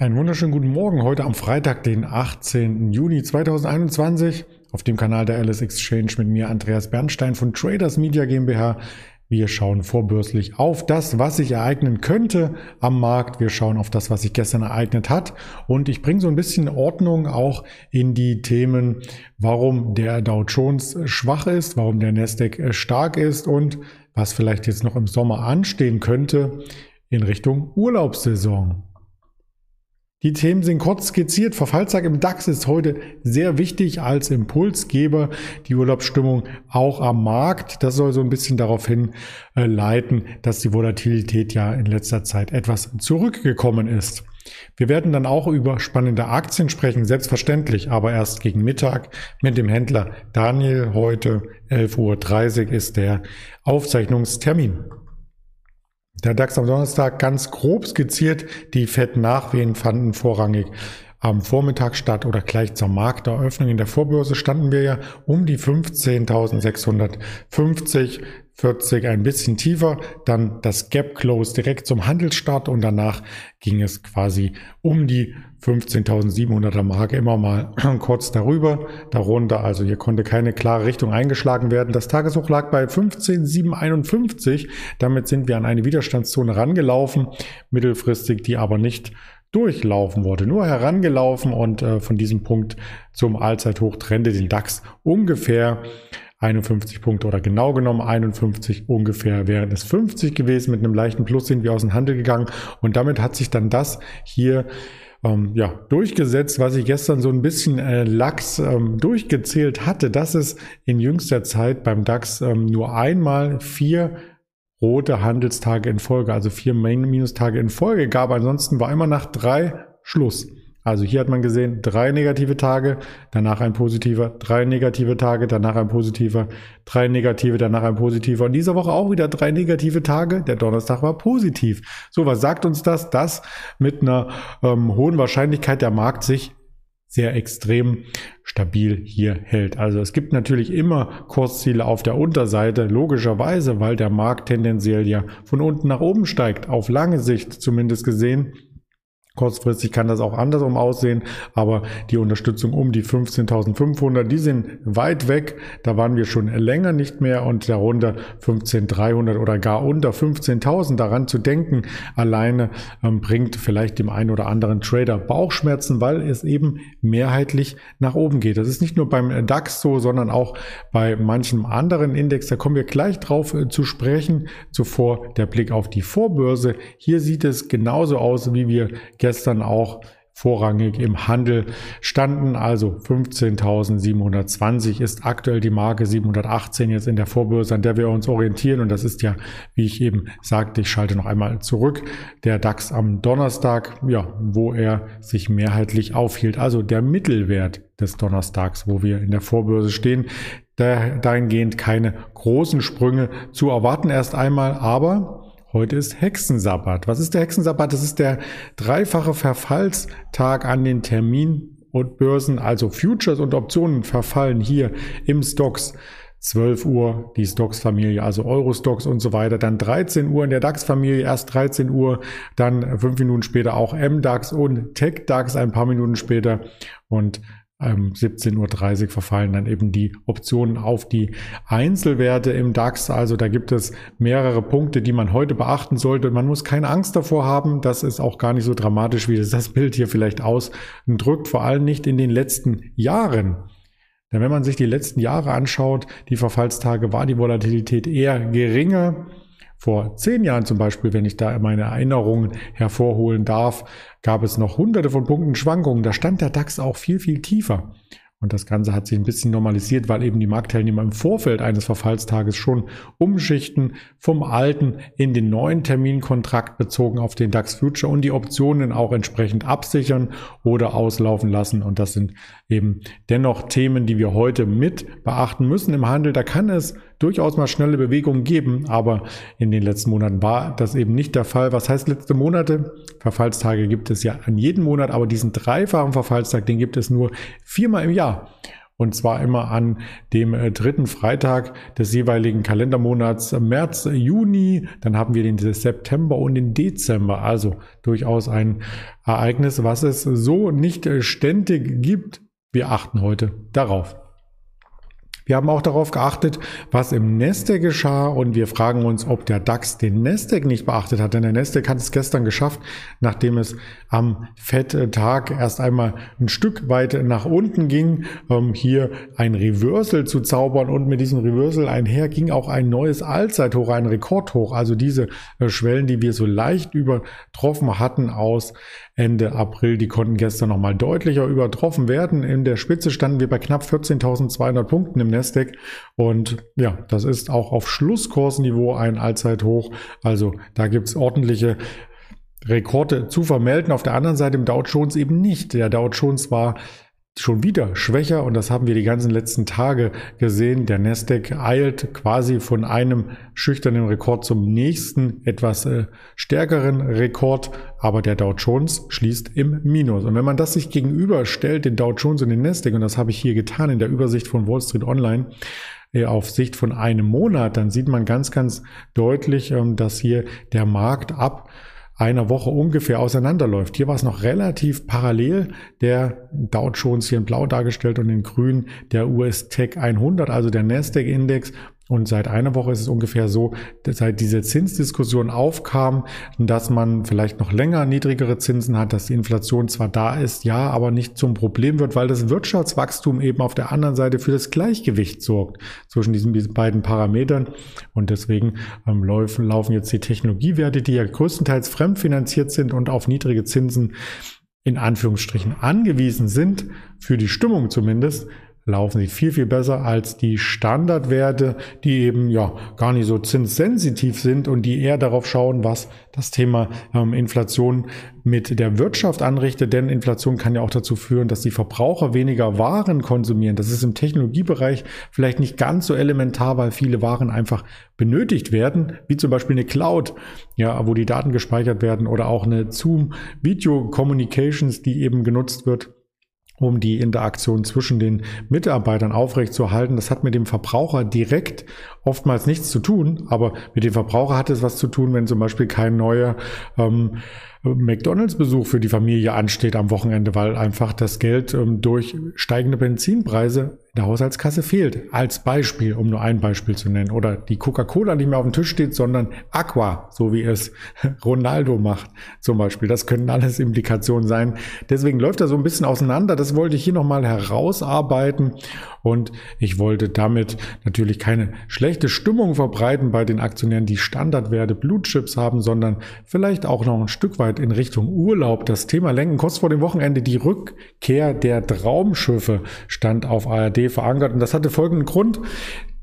Einen wunderschönen guten Morgen heute am Freitag, den 18. Juni 2021 auf dem Kanal der Alice Exchange mit mir Andreas Bernstein von Traders Media GmbH. Wir schauen vorbörslich auf das, was sich ereignen könnte am Markt. Wir schauen auf das, was sich gestern ereignet hat. Und ich bringe so ein bisschen Ordnung auch in die Themen, warum der Dow Jones schwach ist, warum der Nasdaq stark ist und was vielleicht jetzt noch im Sommer anstehen könnte in Richtung Urlaubssaison. Die Themen sind kurz skizziert. Verfallstag im DAX ist heute sehr wichtig als Impulsgeber. Die Urlaubsstimmung auch am Markt. Das soll so ein bisschen darauf hinleiten, dass die Volatilität ja in letzter Zeit etwas zurückgekommen ist. Wir werden dann auch über spannende Aktien sprechen, selbstverständlich, aber erst gegen Mittag mit dem Händler Daniel. Heute 11.30 Uhr ist der Aufzeichnungstermin. Der DAX am Donnerstag ganz grob skizziert. Die Fed-Nachwehen fanden vorrangig am Vormittag statt oder gleich zur Markteröffnung. In der Vorbörse standen wir ja um die 15.650, 40 ein bisschen tiefer, dann das Gap Close direkt zum Handelsstart und danach ging es quasi um die 15.700er Marke immer mal kurz darüber, darunter. Also hier konnte keine klare Richtung eingeschlagen werden. Das Tageshoch lag bei 15.751. Damit sind wir an eine Widerstandszone rangelaufen, mittelfristig, die aber nicht durchlaufen wurde, nur herangelaufen und äh, von diesem Punkt zum Allzeithoch trennte den DAX ungefähr 51 Punkte oder genau genommen 51 ungefähr wären es 50 gewesen. Mit einem leichten Plus sind wir aus dem Handel gegangen und damit hat sich dann das hier ähm, ja, durchgesetzt, was ich gestern so ein bisschen äh, lax ähm, durchgezählt hatte, dass es in jüngster Zeit beim DAX ähm, nur einmal vier rote Handelstage in Folge, also vier Minustage in Folge gab. Ansonsten war immer nach drei Schluss. Also hier hat man gesehen, drei negative Tage, danach ein positiver, drei negative Tage, danach ein positiver, drei negative, danach ein positiver. Und diese Woche auch wieder drei negative Tage. Der Donnerstag war positiv. So, was sagt uns das? Dass mit einer ähm, hohen Wahrscheinlichkeit der Markt sich sehr extrem stabil hier hält. Also es gibt natürlich immer Kursziele auf der Unterseite, logischerweise, weil der Markt tendenziell ja von unten nach oben steigt, auf lange Sicht zumindest gesehen. Kurzfristig kann das auch andersrum aussehen, aber die Unterstützung um die 15.500, die sind weit weg. Da waren wir schon länger nicht mehr und darunter 15.300 oder gar unter 15.000 daran zu denken, alleine ähm, bringt vielleicht dem einen oder anderen Trader Bauchschmerzen, weil es eben mehrheitlich nach oben geht. Das ist nicht nur beim DAX so, sondern auch bei manchem anderen Index. Da kommen wir gleich drauf äh, zu sprechen. Zuvor der Blick auf die Vorbörse. Hier sieht es genauso aus, wie wir gestern auch vorrangig im Handel standen. Also 15.720 ist aktuell die Marke 718 jetzt in der Vorbörse, an der wir uns orientieren. Und das ist ja, wie ich eben sagte, ich schalte noch einmal zurück, der DAX am Donnerstag, ja, wo er sich mehrheitlich aufhielt. Also der Mittelwert des Donnerstags, wo wir in der Vorbörse stehen. Dahingehend keine großen Sprünge zu erwarten erst einmal, aber Heute ist Hexensabbat. Was ist der Hexensabbat? Das ist der dreifache Verfallstag an den Termin und Börsen, also Futures und Optionen verfallen hier im Stocks. 12 Uhr die Stocks-Familie, also Euro-Stocks und so weiter. Dann 13 Uhr in der DAX-Familie, erst 13 Uhr, dann fünf Minuten später auch MDAX und TechDAX ein paar Minuten später. Und ähm, 17.30 Uhr verfallen dann eben die Optionen auf die Einzelwerte im DAX. Also da gibt es mehrere Punkte, die man heute beachten sollte. Man muss keine Angst davor haben. Das ist auch gar nicht so dramatisch, wie das Bild hier vielleicht ausdrückt. Vor allem nicht in den letzten Jahren. Denn wenn man sich die letzten Jahre anschaut, die Verfallstage, war die Volatilität eher geringer. Vor zehn Jahren zum Beispiel, wenn ich da meine Erinnerungen hervorholen darf, gab es noch hunderte von Punkten Schwankungen. Da stand der DAX auch viel, viel tiefer. Und das Ganze hat sich ein bisschen normalisiert, weil eben die Marktteilnehmer im Vorfeld eines Verfallstages schon umschichten vom alten in den neuen Terminkontrakt bezogen auf den DAX Future und die Optionen auch entsprechend absichern oder auslaufen lassen. Und das sind eben dennoch Themen, die wir heute mit beachten müssen im Handel. Da kann es durchaus mal schnelle Bewegungen geben, aber in den letzten Monaten war das eben nicht der Fall. Was heißt letzte Monate? Verfallstage gibt es ja an jedem Monat, aber diesen dreifachen Verfallstag, den gibt es nur viermal im Jahr. und zwar immer an dem äh, dritten Freitag des jeweiligen Kalendermonats März, Juni, dann haben wir den September und den Dezember, also durchaus ein Ereignis, was es so nicht äh, ständig gibt. Wir achten heute darauf. Wir haben auch darauf geachtet, was im Nasdaq geschah und wir fragen uns, ob der DAX den Nasdaq nicht beachtet hat. Denn der Nasdaq hat es gestern geschafft, nachdem es am Fetttag erst einmal ein Stück weit nach unten ging, ähm, hier ein Reversal zu zaubern und mit diesem Reversal einher ging auch ein neues Allzeithoch, ein Rekordhoch. Also diese äh, Schwellen, die wir so leicht übertroffen hatten aus Ende April, die konnten gestern nochmal deutlicher übertroffen werden. In der Spitze standen wir bei knapp 14.200 Punkten im Nasdaq und ja, das ist auch auf Schlusskursniveau ein Allzeithoch. Also da gibt's ordentliche Rekorde zu vermelden. Auf der anderen Seite im Dow Jones eben nicht. Der Dow Jones war schon wieder schwächer und das haben wir die ganzen letzten Tage gesehen. Der Nasdaq eilt quasi von einem schüchternen Rekord zum nächsten etwas äh, stärkeren Rekord, aber der Dow Jones schließt im Minus. Und wenn man das sich gegenüberstellt, den Dow Jones und den Nasdaq, und das habe ich hier getan in der Übersicht von Wall Street Online, äh, auf Sicht von einem Monat, dann sieht man ganz, ganz deutlich, ähm, dass hier der Markt ab einer Woche ungefähr auseinanderläuft. Hier war es noch relativ parallel. Der Dow Jones hier in blau dargestellt und in grün der US Tech 100, also der Nasdaq Index und seit einer Woche ist es ungefähr so, seit diese Zinsdiskussion aufkam, dass man vielleicht noch länger niedrigere Zinsen hat, dass die Inflation zwar da ist, ja, aber nicht zum Problem wird, weil das Wirtschaftswachstum eben auf der anderen Seite für das Gleichgewicht sorgt zwischen diesen beiden Parametern. Und deswegen ähm, laufen, laufen jetzt die Technologiewerte, die ja größtenteils fremdfinanziert sind und auf niedrige Zinsen in Anführungsstrichen angewiesen sind, für die Stimmung zumindest, laufen sie viel, viel besser als die Standardwerte, die eben ja gar nicht so zinssensitiv sind und die eher darauf schauen, was das Thema ähm, Inflation mit der Wirtschaft anrichtet. Denn Inflation kann ja auch dazu führen, dass die Verbraucher weniger Waren konsumieren. Das ist im Technologiebereich vielleicht nicht ganz so elementar, weil viele Waren einfach benötigt werden, wie zum Beispiel eine Cloud, ja, wo die Daten gespeichert werden oder auch eine Zoom Video Communications, die eben genutzt wird um die Interaktion zwischen den Mitarbeitern aufrechtzuerhalten. Das hat mit dem Verbraucher direkt oftmals nichts zu tun, aber mit dem Verbraucher hat es was zu tun, wenn zum Beispiel kein neuer ähm, McDonalds-Besuch für die Familie ansteht am Wochenende, weil einfach das Geld ähm, durch steigende Benzinpreise in der Haushaltskasse fehlt. Als Beispiel, um nur ein Beispiel zu nennen. Oder die Coca-Cola nicht mehr auf dem Tisch steht, sondern Aqua, so wie es Ronaldo macht zum Beispiel. Das können alles Implikationen sein. Deswegen läuft er so ein bisschen auseinander. Das wollte ich hier nochmal herausarbeiten. Und ich wollte damit natürlich keine schlechte Stimmung verbreiten bei den Aktionären, die Standardwerte Blutchips haben, sondern vielleicht auch noch ein Stück weit in Richtung Urlaub das Thema lenken. Kurz vor dem Wochenende die Rückkehr der Traumschiffe stand auf ARD verankert. Und das hatte folgenden Grund.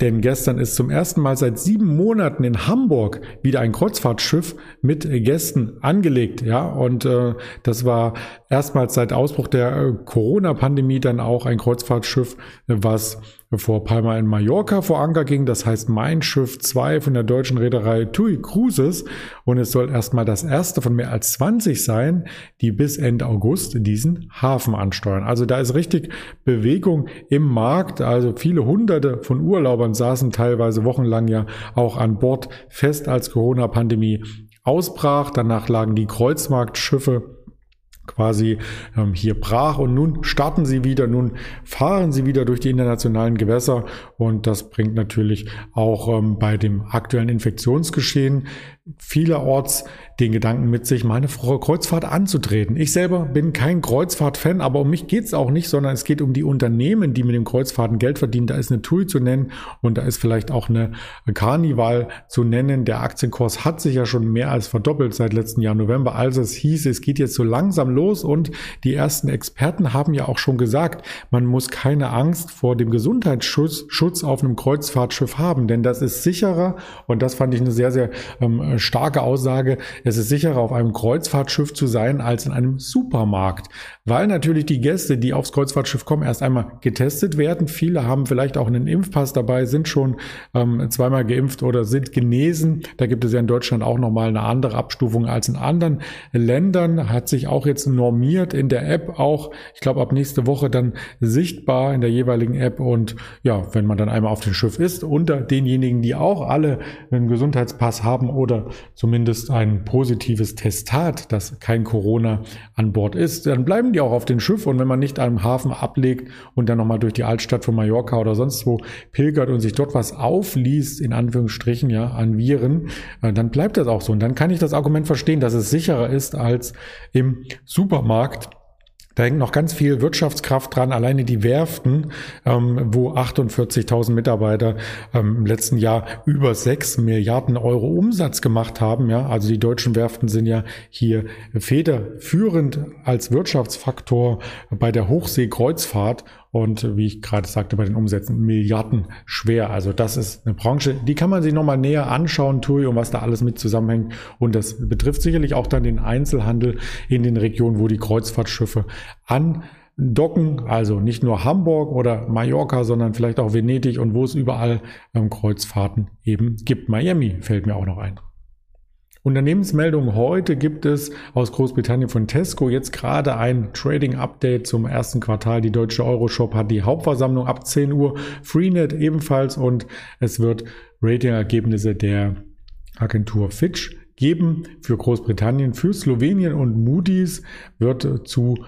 Denn gestern ist zum ersten Mal seit sieben Monaten in Hamburg wieder ein Kreuzfahrtschiff mit Gästen angelegt. Ja, und äh, das war erstmals seit Ausbruch der äh, Corona-Pandemie dann auch ein Kreuzfahrtschiff, was vor Palma in Mallorca vor Anker ging. Das heißt Mein Schiff 2 von der deutschen Reederei TUI Cruises. Und es soll erstmal das erste von mehr als 20 sein, die bis Ende August diesen Hafen ansteuern. Also da ist richtig Bewegung im Markt. Also viele hunderte von Urlaubern saßen teilweise wochenlang ja auch an Bord fest, als Corona-Pandemie ausbrach. Danach lagen die Kreuzmarktschiffe quasi ähm, hier brach und nun starten sie wieder, nun fahren sie wieder durch die internationalen Gewässer und das bringt natürlich auch ähm, bei dem aktuellen Infektionsgeschehen vielerorts den Gedanken mit sich, meine Kreuzfahrt anzutreten. Ich selber bin kein Kreuzfahrt-Fan, aber um mich geht's auch nicht, sondern es geht um die Unternehmen, die mit dem Kreuzfahrten Geld verdienen. Da ist eine TUI zu nennen und da ist vielleicht auch eine Carnival zu nennen. Der Aktienkurs hat sich ja schon mehr als verdoppelt seit letzten Jahr November. Also es hieß, es geht jetzt so langsam los und die ersten Experten haben ja auch schon gesagt, man muss keine Angst vor dem Gesundheitsschutz Schutz auf einem Kreuzfahrtschiff haben, denn das ist sicherer und das fand ich eine sehr, sehr ähm, starke Aussage, es ist sicherer auf einem Kreuzfahrtschiff zu sein als in einem Supermarkt, weil natürlich die Gäste, die aufs Kreuzfahrtschiff kommen, erst einmal getestet werden. Viele haben vielleicht auch einen Impfpass dabei, sind schon ähm, zweimal geimpft oder sind genesen. Da gibt es ja in Deutschland auch nochmal eine andere Abstufung als in anderen Ländern. Hat sich auch jetzt alles normiert in der App auch. Ich glaube, ab nächste Woche dann sichtbar in der jeweiligen App. Und ja, wenn man dann einmal auf dem Schiff ist, unter denjenigen, die auch alle einen Gesundheitspass haben oder zumindest ein positives Testat, dass kein Corona an Bord ist, dann bleiben die auch auf dem Schiff. Und wenn man nicht am Hafen ablegt und dann nochmal durch die Altstadt von Mallorca oder sonst wo pilgert und sich dort was aufliest, in Anführungsstrichen, ja, an Viren, äh, dann bleibt das auch so. Und dann kann ich das Argument verstehen, dass es sicherer ist als im Supermarkt. Da hängt noch ganz viel Wirtschaftskraft dran. Alleine die Werften, ähm, wo 48.000 Mitarbeiter ähm, im letzten Jahr über 6 Milliarden Euro Umsatz gemacht haben. Ja, also die deutschen Werften sind ja hier federführend als Wirtschaftsfaktor bei der Hochseekreuzfahrt und wie ich gerade sagte, bei den Umsätzen Milliarden schwer. Also das ist eine Branche, die kann man sich nochmal näher anschauen, TUI und was da alles mit zusammenhängt. Und das betrifft sicherlich auch dann den Einzelhandel in den Regionen, wo die Kreuzfahrtschiffe andocken. Also nicht nur Hamburg oder Mallorca, sondern vielleicht auch Venedig und wo es überall ähm, Kreuzfahrten eben gibt. Miami fällt mir auch noch ein. Unternehmensmeldung heute gibt es aus Großbritannien von Tesco jetzt gerade ein Trading Update zum ersten Quartal. Die deutsche Euroshop hat die Hauptversammlung ab 10 Uhr, Freenet ebenfalls und es wird Ratingergebnisse der Agentur Fitch geben für Großbritannien, für Slowenien und Moody's wird zu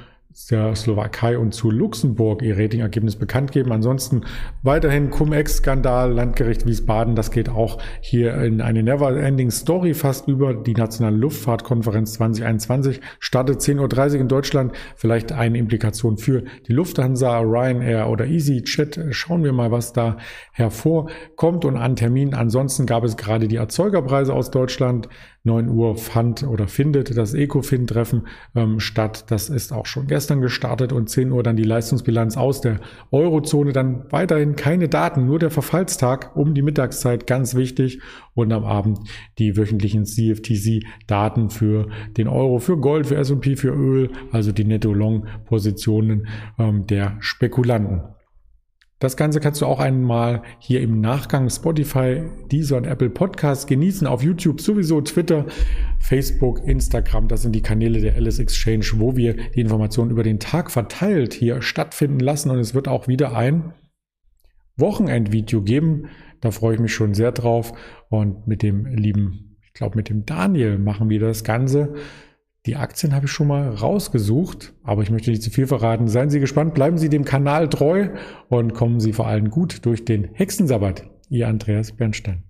der Slowakei und zu Luxemburg ihr Ratingergebnis bekannt geben. Ansonsten weiterhin Cum-Ex-Skandal, Landgericht Wiesbaden, das geht auch hier in eine Never-Ending Story fast über. Die Nationale Luftfahrtkonferenz 2021 startet 10.30 Uhr in Deutschland. Vielleicht eine Implikation für die Lufthansa, Ryanair oder EasyJet. Schauen wir mal, was da hervorkommt und an Terminen. Ansonsten gab es gerade die Erzeugerpreise aus Deutschland. 9 Uhr fand oder findet das Ecofin-Treffen ähm, statt. Das ist auch schon gestern gestartet und 10 Uhr dann die Leistungsbilanz aus der Eurozone. Dann weiterhin keine Daten, nur der Verfallstag um die Mittagszeit, ganz wichtig. Und am Abend die wöchentlichen CFTC-Daten für den Euro, für Gold, für S&P, für Öl, also die Netto-Long-Positionen ähm, der Spekulanten. Das Ganze kannst du auch einmal hier im Nachgang Spotify, Deezer und Apple Podcasts genießen. Auf YouTube sowieso, Twitter, Facebook, Instagram. Das sind die Kanäle der Alice Exchange, wo wir die Informationen über den Tag verteilt hier stattfinden lassen. Und es wird auch wieder ein Wochenendvideo geben. Da freue ich mich schon sehr drauf. Und mit dem lieben, ich glaube, mit dem Daniel machen wir das Ganze. Die Aktien habe ich schon mal rausgesucht, aber ich möchte nicht zu viel verraten. Seien Sie gespannt, bleiben Sie dem Kanal treu und kommen Sie vor allem gut durch den Hexensabbat. Ihr Andreas Bernstein.